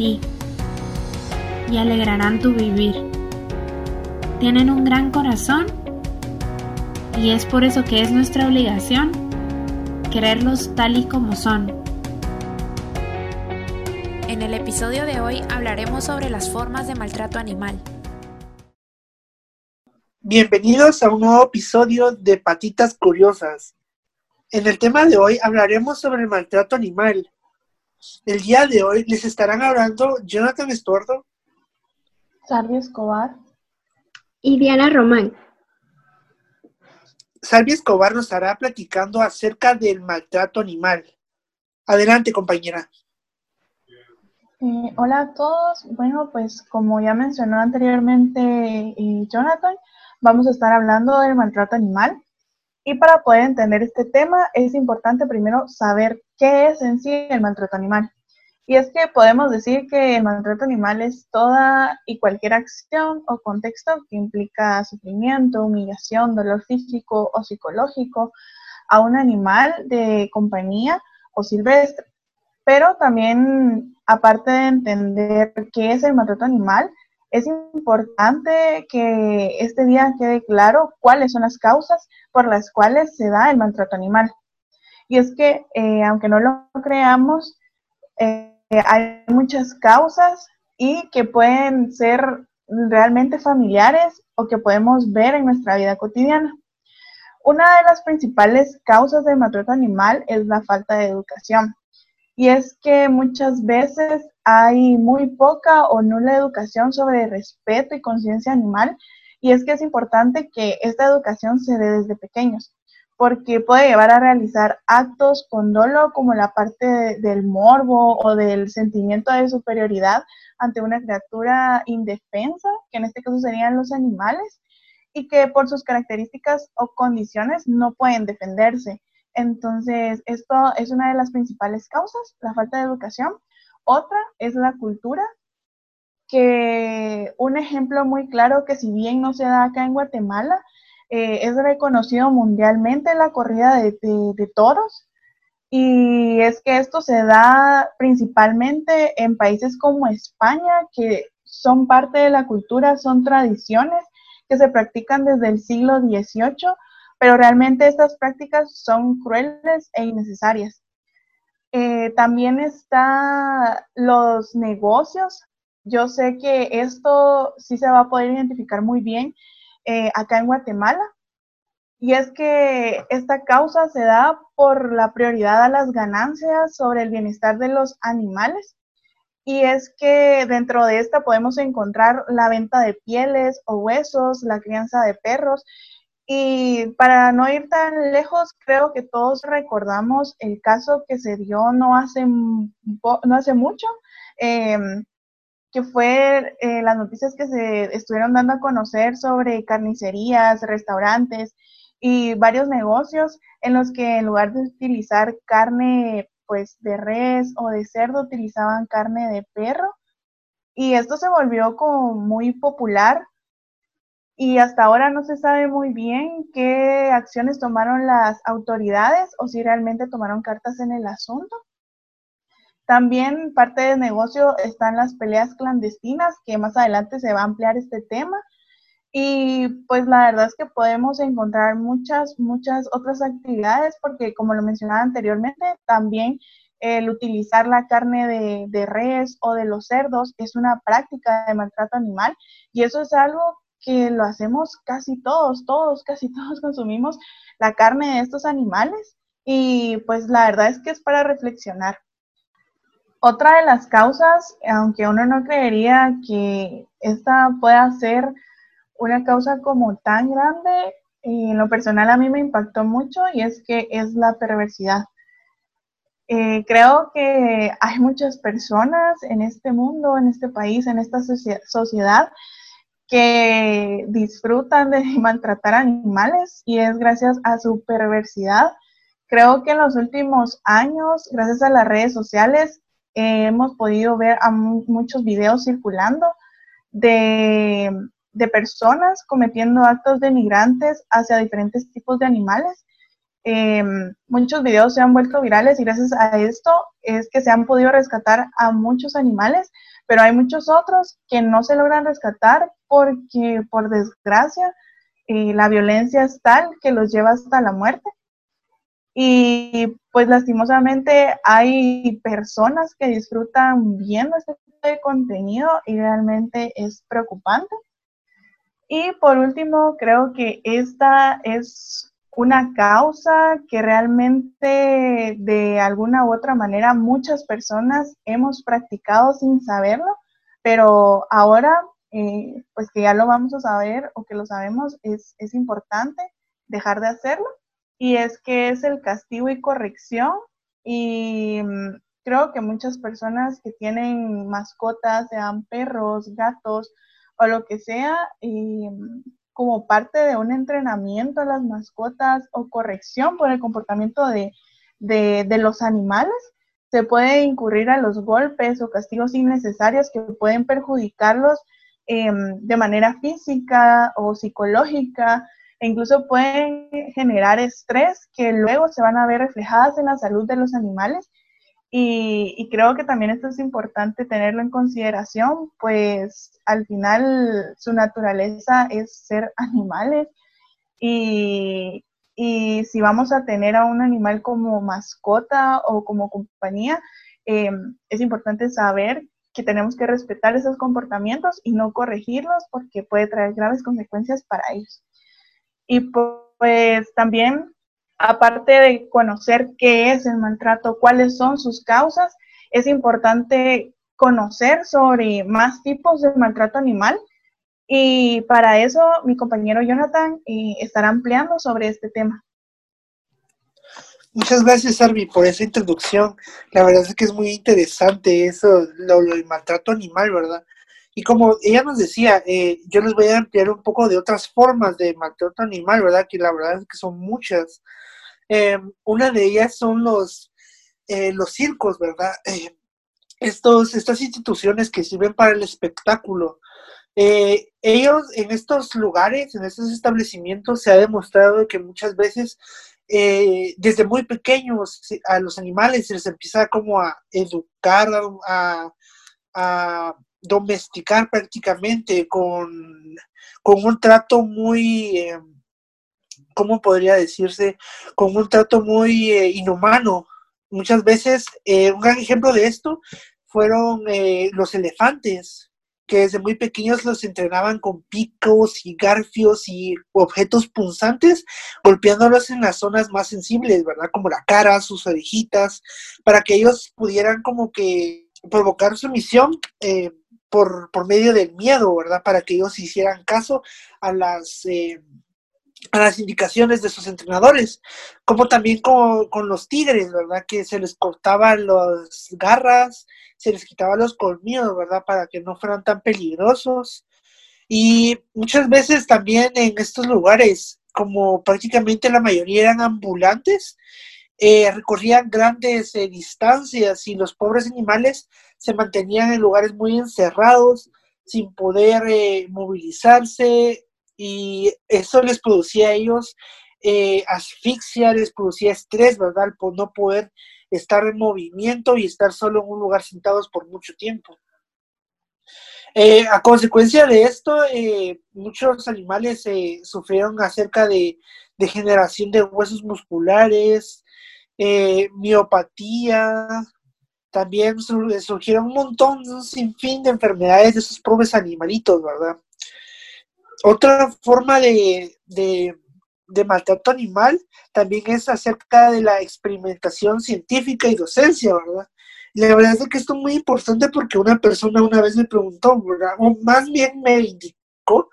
ti y alegrarán tu vivir. Tienen un gran corazón y es por eso que es nuestra obligación quererlos tal y como son. En el episodio de hoy hablaremos sobre las formas de maltrato animal. Bienvenidos a un nuevo episodio de Patitas Curiosas. En el tema de hoy hablaremos sobre el maltrato animal. El día de hoy les estarán hablando Jonathan Estuardo, Sardi Escobar y Diana Román. Salvi Escobar nos estará platicando acerca del maltrato animal. Adelante, compañera. Eh, hola a todos. Bueno, pues como ya mencionó anteriormente eh, Jonathan, vamos a estar hablando del maltrato animal. Y para poder entender este tema es importante primero saber qué es en sí el maltrato animal. Y es que podemos decir que el maltrato animal es toda y cualquier acción o contexto que implica sufrimiento, humillación, dolor físico o psicológico a un animal de compañía o silvestre. Pero también, aparte de entender qué es el maltrato animal, es importante que este día quede claro cuáles son las causas por las cuales se da el maltrato animal. Y es que, eh, aunque no lo creamos, eh, hay muchas causas y que pueden ser realmente familiares o que podemos ver en nuestra vida cotidiana. Una de las principales causas del maltrato animal es la falta de educación. Y es que muchas veces hay muy poca o nula educación sobre respeto y conciencia animal. Y es que es importante que esta educación se dé desde pequeños porque puede llevar a realizar actos con dolo como la parte del morbo o del sentimiento de superioridad ante una criatura indefensa, que en este caso serían los animales, y que por sus características o condiciones no pueden defenderse. Entonces, esto es una de las principales causas, la falta de educación. Otra es la cultura, que un ejemplo muy claro que si bien no se da acá en Guatemala, eh, es reconocido mundialmente la corrida de, toros y es que esto se da principalmente en países como España, que son parte de la cultura, son tradiciones que se practican desde el siglo XVIII, pero realmente estas prácticas son crueles e innecesarias. Eh, también están los negocios. Yo sé que esto sí se va a poder identificar muy bien eh, acá en Guatemala. Y es que esta causa se da por la prioridad a las ganancias sobre el bienestar de los animales. Y es que dentro de esta podemos encontrar la venta de pieles o huesos, la crianza de perros. Y para no ir tan lejos, creo que todos recordamos el caso que se dio no hace, no hace mucho, em, que fue eh, las noticias que se estuvieron dando a conocer sobre carnicerías, restaurantes y varios negocios en los que en lugar de utilizar carne pues de res o de cerdo utilizaban carne de perro. Y esto se volvió como muy popular y hasta ahora no se sabe muy bien qué acciones tomaron las autoridades o si realmente tomaron cartas en el asunto. También parte del negocio están las peleas clandestinas, que más adelante se va a ampliar este tema. Y pues la verdad es que podemos encontrar muchas, muchas otras actividades, porque como lo mencionaba anteriormente, también el utilizar la carne de, de res o de los cerdos es una práctica de maltrato animal y eso es algo que lo hacemos casi todos, todos, casi todos consumimos la carne de estos animales y pues la verdad es que es para reflexionar. Otra de las causas, aunque uno no creería que esta pueda ser una causa como tan grande, en lo personal a mí me impactó mucho y es que es la perversidad. Eh, creo que hay muchas personas en este mundo, en este país, en esta sociedad que disfrutan de maltratar animales y es gracias a su perversidad. Creo que en los últimos años, gracias a las redes sociales, eh, hemos podido ver a muchos videos circulando de, de, personas cometiendo actos denigrantes hacia diferentes tipos de animales. Em, muchos videos se han vuelto virales y gracias a esto es que se han podido rescatar a muchos animales, pero hay muchos otros que no se logran rescatar porque por desgracia eh, la violencia es tal que los lleva hasta la muerte. Y pues lastimosamente hay personas que disfrutan viendo este tipo de contenido y realmente es preocupante. Y por último, creo que esta es una causa que realmente de alguna u otra manera muchas personas hemos practicado sin saberlo, pero ahora, eh, pues que ya lo vamos a saber o que lo sabemos, es, es importante dejar de hacerlo. Y es que es el castigo y corrección. Y mm, creo que muchas personas que tienen mascotas, sean perros, gatos o lo que sea, y mm, como parte de un entrenamiento a las mascotas o corrección por el comportamiento de, los animales, se puede incurrir a los golpes o castigos innecesarios que pueden perjudicarlos em, de manera física o psicológica e incluso pueden generar estrés que luego se van a ver reflejadas en la salud de los animales. Y, creo que también esto es importante tenerlo en consideración, pues al final su naturaleza es ser animales y, si vamos a tener a un animal como mascota o como compañía, em, es importante saber que tenemos que respetar esos comportamientos y no corregirlos porque puede traer graves consecuencias para ellos. Y pues también, aparte de conocer qué es el maltrato, cuáles son sus causas, es importante conocer sobre más tipos de maltrato animal. Y para eso mi compañero Jonathan eh, estará ampliando sobre este tema. Muchas gracias, Arby, por esa introducción. La verdad es que es muy interesante eso, lo, lo del maltrato animal, ¿verdad? Y como ella nos decía, eh, yo les voy a ampliar un poco de otras formas de maltrato animal, ¿verdad? Que la verdad es que son muchas. Eh, una de ellas son los, eh, los circos, ¿verdad? estos, estas instituciones que sirven para el espectáculo. ellos en estos lugares, en estos establecimientos, se ha demostrado que muchas veces desde muy pequeños a los animales se les empieza como a educar, a, a domesticar prácticamente con, con un trato muy, eh, ¿cómo podría decirse? Con un trato muy eh, inhumano. Muchas veces, eh, un gran ejemplo de esto fueron los elefantes, que desde muy pequeños los entrenaban con picos y garfios y objetos punzantes, golpeándolos en las zonas más sensibles, ¿verdad? Como la cara, sus orejitas, para que ellos pudieran como que provocar su misión eh, por, por, medio del miedo, ¿verdad? Para que ellos hicieran caso a las, eh, a las indicaciones de sus entrenadores, como también con, los tigres, ¿verdad? Que se les cortaban las garras, se les quitaban los colmillos, ¿verdad? Para que no fueran tan peligrosos. Y muchas veces también en estos lugares, como prácticamente la mayoría eran ambulantes, eh, recorrían grandes eh, distancias y los pobres animales se mantenían en lugares muy encerrados, sin poder eh, movilizarse y eso les producía a ellos asfixia, les producía estrés, ¿verdad? Por no poder estar en movimiento y estar solo en un lugar sentados por mucho tiempo. a consecuencia de esto, muchos animales sufrieron acerca de degeneración de huesos musculares, eh, miopatía, también surgieron un montón, un sinfín de enfermedades de esos pobres animalitos, ¿verdad? Otra forma de, de, maltrato animal también es acerca de la experimentación científica y docencia, ¿verdad? La verdad es que esto es muy importante porque una persona una vez me preguntó, ¿verdad? o más bien me indicó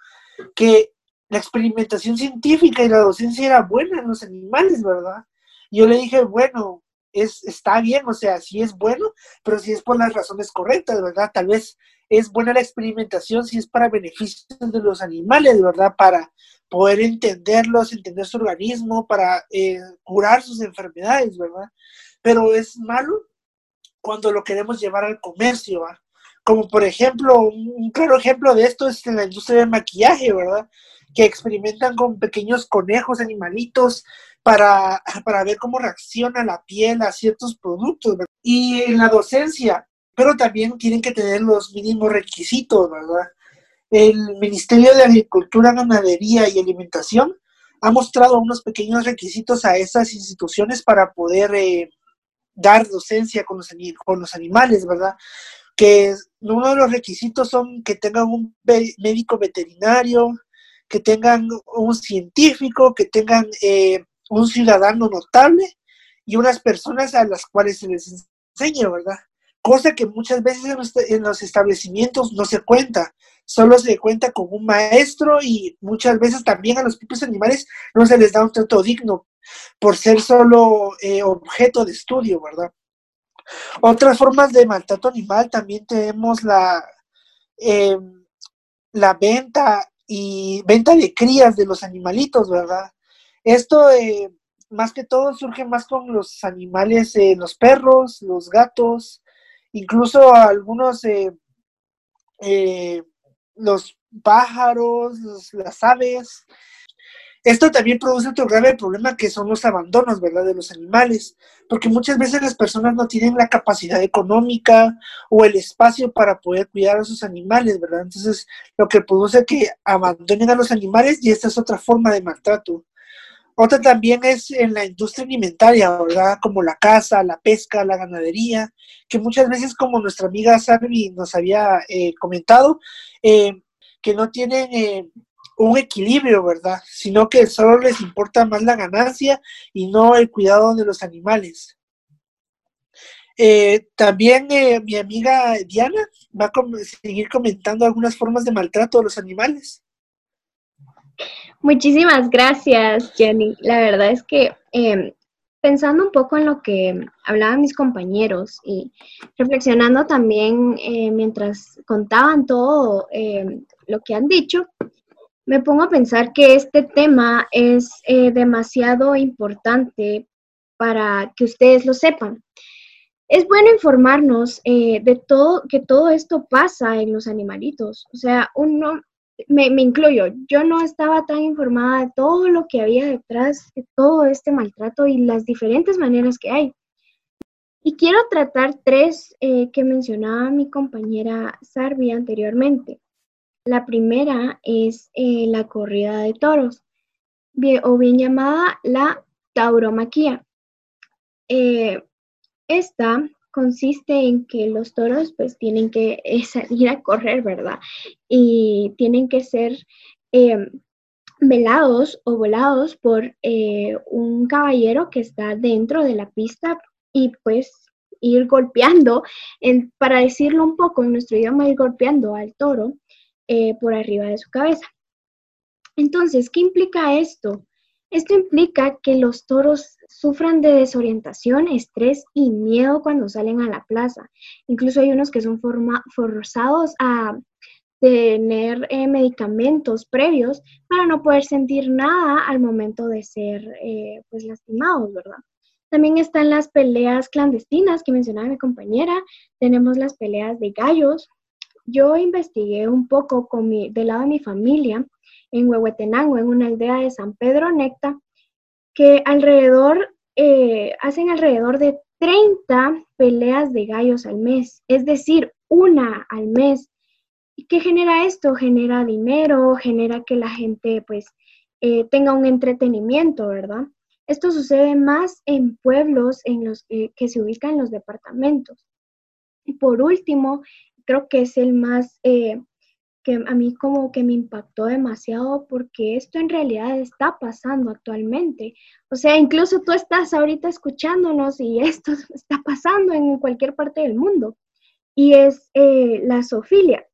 que la experimentación científica y la docencia era buena en los animales, ¿verdad? yo le dije, bueno, es, está bien, o sea, sí es bueno, pero si es por las razones correctas, ¿verdad? Tal vez es buena la experimentación si es para beneficios de los animales, ¿verdad? Para poder entenderlos, entender su organismo, para eh, curar sus enfermedades, ¿verdad? Pero es malo cuando lo queremos llevar al comercio, ¿verdad? Como por ejemplo, un claro ejemplo de esto es en la industria del maquillaje, ¿verdad? Que experimentan con pequeños conejos, animalitos, para, para ver cómo reacciona la piel a ciertos productos. Y en la docencia, pero también tienen que tener los mínimos requisitos, ¿verdad? El Ministerio de Agricultura, Ganadería y Alimentación ha mostrado unos pequeños requisitos a esas instituciones para poder eh, dar docencia con los, con los animales, ¿verdad? Que uno de los requisitos son que tengan un médico veterinario, que tengan un científico, que tengan eh, un ciudadano notable y unas personas a las cuales se les enseña, ¿verdad? Cosa que muchas veces en los establecimientos no se cuenta, solo se cuenta con un maestro y muchas veces también a los propios animales no se les da un trato digno por ser solo eh, objeto de estudio, ¿verdad? Otras formas de maltrato animal también tenemos la, em, la venta y venta de crías de los animalitos, ¿verdad? Esto eh, más que todo surge más con los animales, eh, los perros, los gatos, incluso algunos, los pájaros, las aves, esto también produce otro grave problema que son los abandonos, ¿verdad?, de los animales, porque muchas veces las personas no tienen la capacidad económica o el espacio para poder cuidar a sus animales, ¿verdad? Entonces, lo que produce que abandonen a los animales y esta es otra forma de maltrato. Otra también es en la industria alimentaria, ¿verdad? Como la caza, la pesca, la ganadería, que muchas veces, como nuestra amiga Sarvi nos había eh, comentado, eh, que no tienen eh, un equilibrio, ¿verdad? Sino que solo les importa más la ganancia y no el cuidado de los animales. Eh, también eh, mi amiga Diana va a seguir comentando algunas formas de maltrato a los animales. Muchísimas gracias, Jenny. La verdad es que em, pensando un poco en lo que hablaban mis compañeros y reflexionando también eh, mientras contaban todo em, lo que han dicho, me pongo a pensar que este tema es eh, demasiado importante para que ustedes lo sepan. Es bueno informarnos eh, de todo, que todo esto pasa en los animalitos. O sea, uno, me, me, incluyo, yo no estaba tan informada de todo lo que había detrás de todo este maltrato y las diferentes maneras que hay. Y quiero tratar tres eh, que mencionaba mi compañera Sarvi anteriormente. La primera es eh, la corrida de toros, o bien llamada la tauromaquia. Eh, esta consiste en que los toros pues tienen que eh, salir a correr, ¿verdad? Y tienen que ser velados o volados por un caballero que está dentro de la pista y pues ir golpeando, para decirlo un poco en nuestro idioma, ir golpeando al toro eh, por arriba de su cabeza. Entonces, ¿qué implica esto? Esto implica que los toros sufran de desorientación, estrés y miedo cuando salen a la plaza. Incluso hay unos que son forzados a tener eh, medicamentos previos para no poder sentir nada al momento de ser eh, pues lastimados, ¿verdad? También están las peleas clandestinas que mencionaba mi compañera. Tenemos las peleas de gallos, yo investigué un poco del lado de mi familia en Huehuetenango, en una aldea de San Pedro Necta, que alrededor, eh, hacen alrededor de 30 peleas de gallos al mes, es decir, una al mes. ¿Y qué genera esto? Genera dinero, genera que la gente pues eh, tenga un entretenimiento, ¿verdad? Esto sucede más en pueblos en los eh, que se ubican los departamentos. Y por último, creo que es el más que a mí como que me impactó demasiado porque esto en realidad está pasando actualmente. O sea, incluso tú estás ahorita escuchándonos y esto está pasando en cualquier parte del mundo. Y es eh, la zoofilia.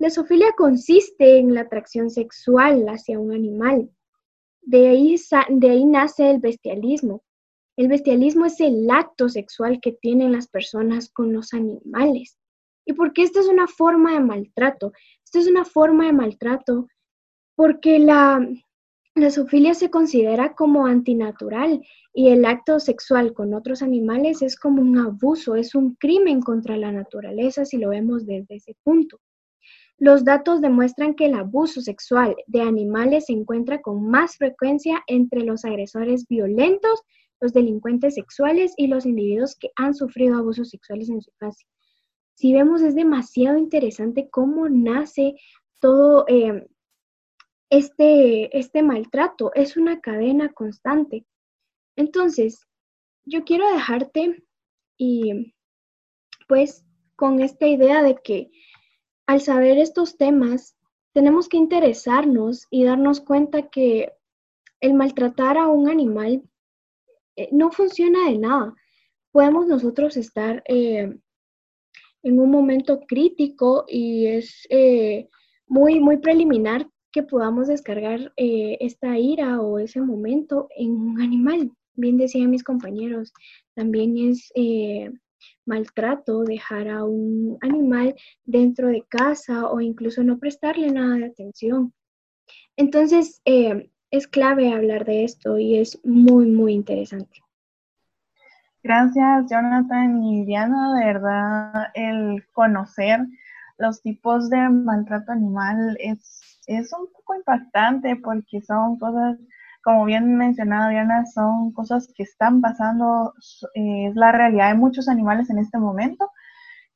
La zoofilia consiste en la atracción sexual hacia un animal. De ahí, de ahí nace el bestialismo. El bestialismo es el acto sexual que tienen las personas con los animales. ¿Y por qué es una forma de maltrato? Esta es una forma de maltrato porque la, la zoofilia se considera como antinatural y el acto sexual con otros animales es como un abuso, es un crimen contra la naturaleza si lo vemos desde ese punto. Los datos demuestran que el abuso sexual de animales se encuentra con más frecuencia entre los agresores violentos, los delincuentes sexuales y los individuos que han sufrido abusos sexuales en su infancia. Si vemos, es demasiado interesante cómo nace todo eh, este, este maltrato. Es una cadena constante. Entonces, yo quiero dejarte y pues con esta idea de que al saber estos temas, tenemos que interesarnos y darnos cuenta que el maltratar a un animal eh, no funciona de nada. Podemos nosotros estar eh, en un momento crítico y es eh, muy, muy preliminar que podamos descargar esta ira o ese momento en un animal. Bien decían mis compañeros, también es maltrato, dejar a un animal dentro de casa o incluso no prestarle nada de atención. Entonces, eh, es clave hablar de esto y es muy, muy interesante. Gracias, Jonathan y Diana. De verdad, el conocer los tipos de maltrato animal es, es un poco impactante porque son cosas como bien mencionado Diana, son cosas que están pasando, eh, es la realidad de muchos animales en este momento.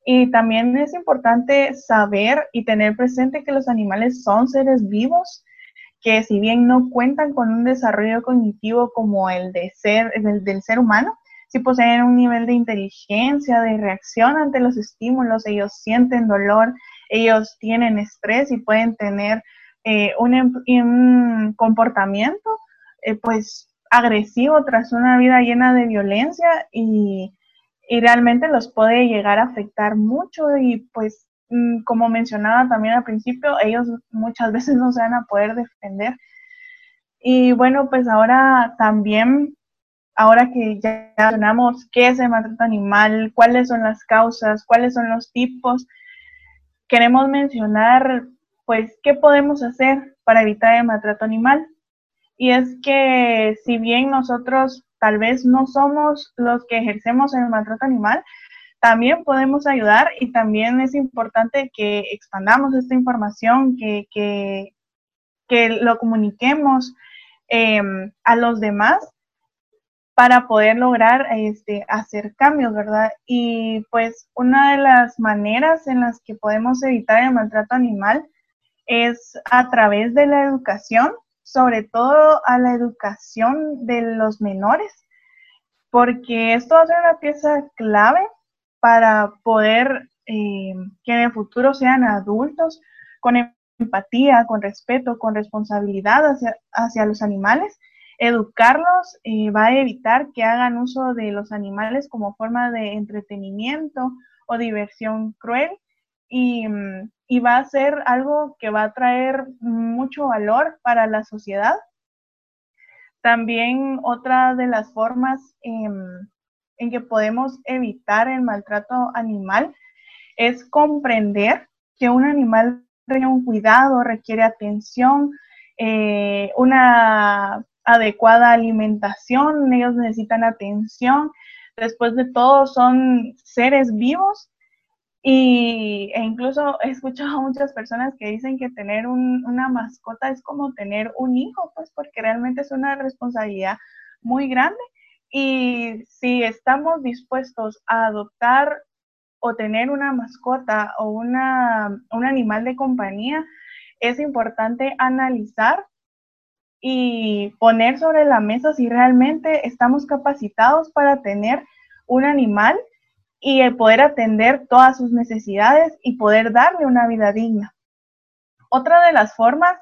Y también es importante saber y tener presente que los animales son seres vivos, que si bien no cuentan con un desarrollo cognitivo como el, de ser, el del ser humano, sí poseen un nivel de inteligencia, de reacción ante los estímulos, ellos sienten dolor, ellos tienen estrés y pueden tener eh, un, em, un comportamiento eh, pues agresivo tras una vida llena de violencia y, realmente los puede llegar a afectar mucho y pues mm, como mencionaba también al principio, ellos muchas veces no se van a poder defender. Y bueno, pues ahora también, ahora que ya mencionamos qué es el maltrato animal, cuáles son las causas, cuáles son los tipos, queremos mencionar pues qué podemos hacer para evitar el maltrato animal. Y es que si bien nosotros tal vez no somos los que ejercemos el maltrato animal, también podemos ayudar y también es importante que expandamos esta información, que, que, lo comuniquemos em, a los demás para poder lograr este, hacer cambios, ¿verdad? Y pues una de las maneras en las que podemos evitar el maltrato animal es a través de la educación sobre todo a la educación de los menores, porque esto va a ser una pieza clave para poder eh, que en el futuro sean adultos con empatía, con respeto, con responsabilidad hacia, los animales. Educarlos eh, va a evitar que hagan uso de los animales como forma de entretenimiento o diversión cruel y, mm, y va a ser algo que va a traer mucho valor para la sociedad. También otra de las formas en, que podemos evitar el maltrato animal es comprender que un animal requiere un cuidado, requiere atención, eh, una adecuada alimentación, ellos necesitan atención. Después de todo, son seres vivos y, e incluso he escuchado a muchas personas que dicen que tener una mascota es como tener un hijo, pues porque realmente es una responsabilidad muy grande. Y si estamos dispuestos a adoptar o tener una mascota o una, un animal de compañía, es importante analizar y poner sobre la mesa si realmente estamos capacitados para tener un animal y poder atender todas sus necesidades y poder darle una vida digna. Otra de las formas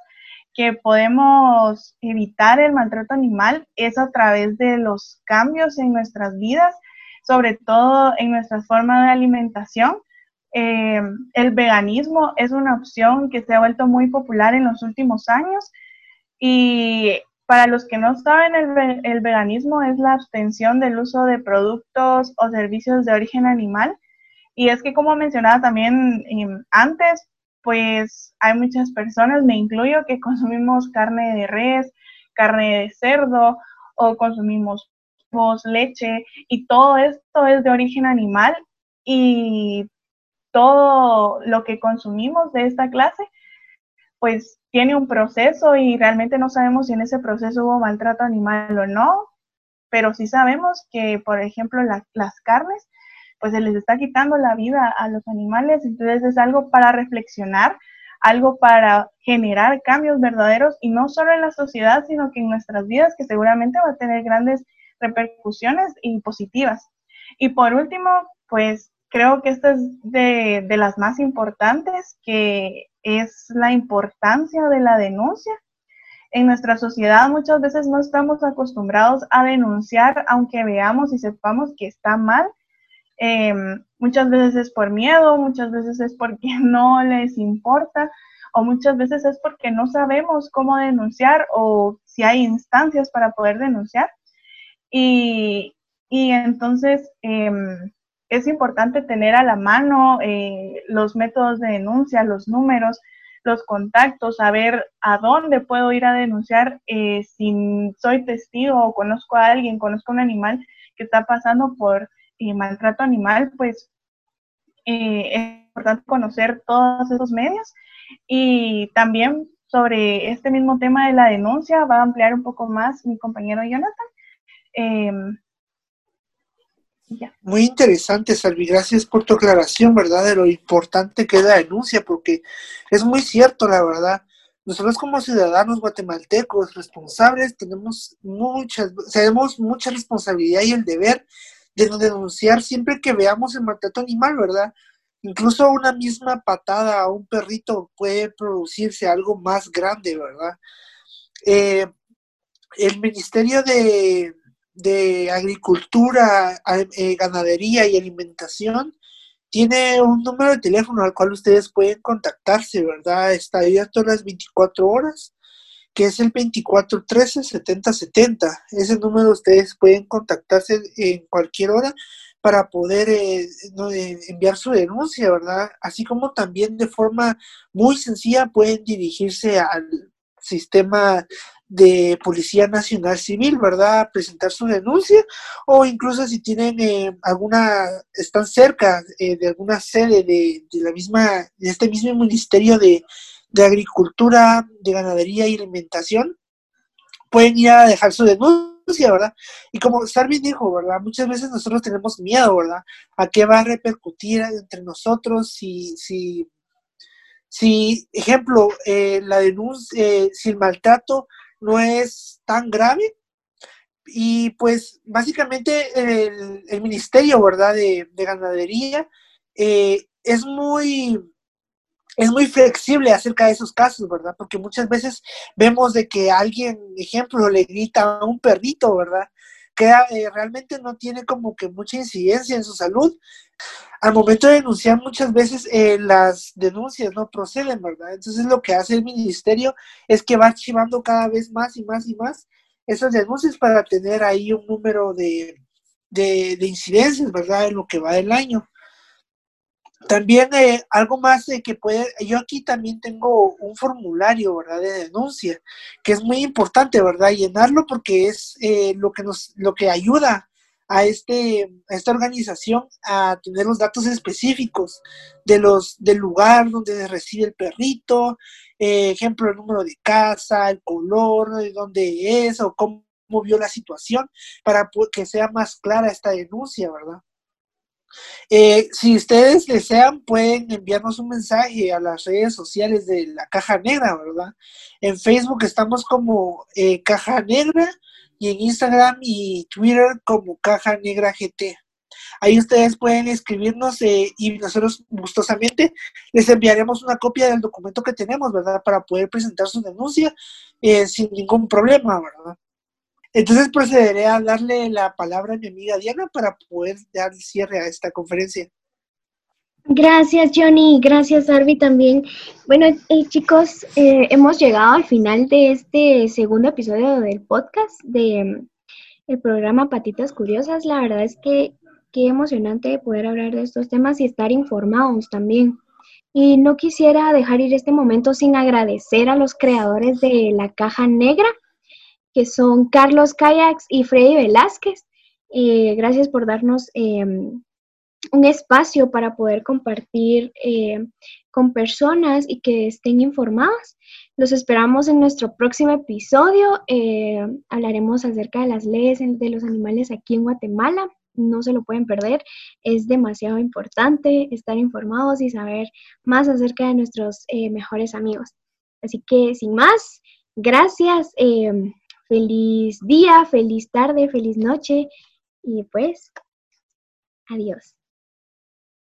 que podemos evitar el maltrato animal es a través de los cambios en nuestras vidas, sobre todo en nuestra forma de alimentación. Eh, el veganismo es una opción que se ha vuelto muy popular en los últimos años y para los que no saben, el, veganismo es la abstención del uso de productos o servicios de origen animal. Y es que, como mencionaba también em, antes, pues hay muchas personas, me incluyo, que consumimos carne de res, carne de cerdo o consumimos leche y todo esto es de origen animal y todo lo que consumimos de esta clase, pues tiene un proceso y realmente no sabemos si en ese proceso hubo maltrato animal o no, pero sí sabemos que, por ejemplo, las carnes, pues se les está quitando la vida a los animales, entonces es algo para reflexionar, algo para generar cambios verdaderos y no solo en la sociedad, sino que en nuestras vidas, que seguramente va a tener grandes repercusiones y positivas. Y por último, pues creo que esta es de, de las más importantes, que es la importancia de la denuncia. En nuestra sociedad muchas veces no estamos acostumbrados a denunciar, aunque veamos y sepamos que está mal. Em, muchas veces es por miedo, muchas veces es porque no les importa o muchas veces es porque no sabemos cómo denunciar o si hay instancias para poder denunciar. Y, y entonces em, es importante tener a la mano eh, los métodos de denuncia, los números, los contactos, saber a dónde puedo ir a denunciar eh, si soy testigo o conozco a alguien, conozco a un animal que está pasando por eh, maltrato animal, pues es importante conocer todos esos medios y también sobre este mismo tema de la denuncia va a ampliar un poco más mi compañero Jonathan. Muy interesante, Salvi. Gracias por tu aclaración, ¿verdad? De lo importante que es la denuncia, porque es muy cierto, la verdad. Nosotros como ciudadanos guatemaltecos responsables tenemos muchas, tenemos mucha responsabilidad y el deber de denunciar siempre que veamos el maltrato animal, ¿verdad? Incluso una misma patada a un perrito puede producirse algo más grande, ¿verdad? Eh, el Ministerio de, de Agricultura, eh, Ganadería y Alimentación tiene un número de teléfono al cual ustedes pueden contactarse, ¿verdad? Está abierto las 24 horas, que es el 2413-7070. Ese número ustedes pueden contactarse en cualquier hora para poder eh, eh, enviar su denuncia, ¿verdad? Así como también de forma muy sencilla pueden dirigirse al sistema de Policía Nacional Civil, ¿verdad? Presentar su denuncia o incluso si tienen eh, alguna, están cerca eh, de alguna sede de, la misma, de este mismo Ministerio de, Agricultura, de Ganadería y Alimentación, pueden ir a dejar su denuncia, ¿verdad? Y como Sarvin dijo, ¿verdad? Muchas veces nosotros tenemos miedo, ¿verdad? A qué va a repercutir entre nosotros si, si, si ejemplo, eh, la denuncia, si el maltrato no es tan grave. Y pues básicamente el, Ministerio, ¿verdad? De, Ganadería eh, es muy es muy flexible acerca de esos casos, ¿verdad? Porque muchas veces vemos de que alguien, ejemplo, le grita a un perrito, ¿verdad? Que eh, realmente no tiene como que mucha incidencia en su salud. Al momento de denunciar, muchas veces eh, las denuncias no proceden, ¿verdad? Entonces lo que hace el ministerio es que va archivando cada vez más y más y más esas denuncias para tener ahí un número de, de, de incidencias, ¿verdad? En lo que va del año. También eh, algo más de que puede, yo aquí también tengo un formulario, ¿verdad? De denuncia, que es muy importante, ¿verdad? Llenarlo porque es eh, lo que nos, lo que ayuda a este, a esta organización a tener los datos específicos de los, del lugar donde recibe el perrito, eh, ejemplo, el número de casa, el color, de dónde es o cómo vio la situación, para que sea más clara esta denuncia, ¿verdad? Eh, si ustedes desean, pueden enviarnos un mensaje a las redes sociales de la Caja Negra, ¿verdad? En Facebook estamos como eh, Caja Negra y en Instagram y Twitter como Caja Negra GT. Ahí ustedes pueden escribirnos eh, y nosotros gustosamente les enviaremos una copia del documento que tenemos, ¿verdad? Para poder presentar su denuncia sin ningún problema, ¿verdad? Entonces procederé a darle la palabra a mi amiga Diana para poder dar cierre a esta conferencia. Gracias, Johnny. Gracias, Arby, también. Bueno, eh, chicos, eh, hemos llegado al final de este segundo episodio del podcast de mm, el programa Patitas Curiosas. La verdad es que qué emocionante poder hablar de estos temas y estar informados también. Y no quisiera dejar ir este momento sin agradecer a los creadores de la caja negra que son Carlos Kayaks y Freddy Velázquez. Eh, gracias por darnos em, un espacio para poder compartir eh, con personas y que estén informadas. Los esperamos en nuestro próximo episodio. Eh, hablaremos acerca de las leyes de los animales aquí en Guatemala. No se lo pueden perder. Es demasiado importante estar informados y saber más acerca de nuestros eh, mejores amigos. Así que sin más, gracias. Feliz día, feliz tarde, feliz noche y pues adiós.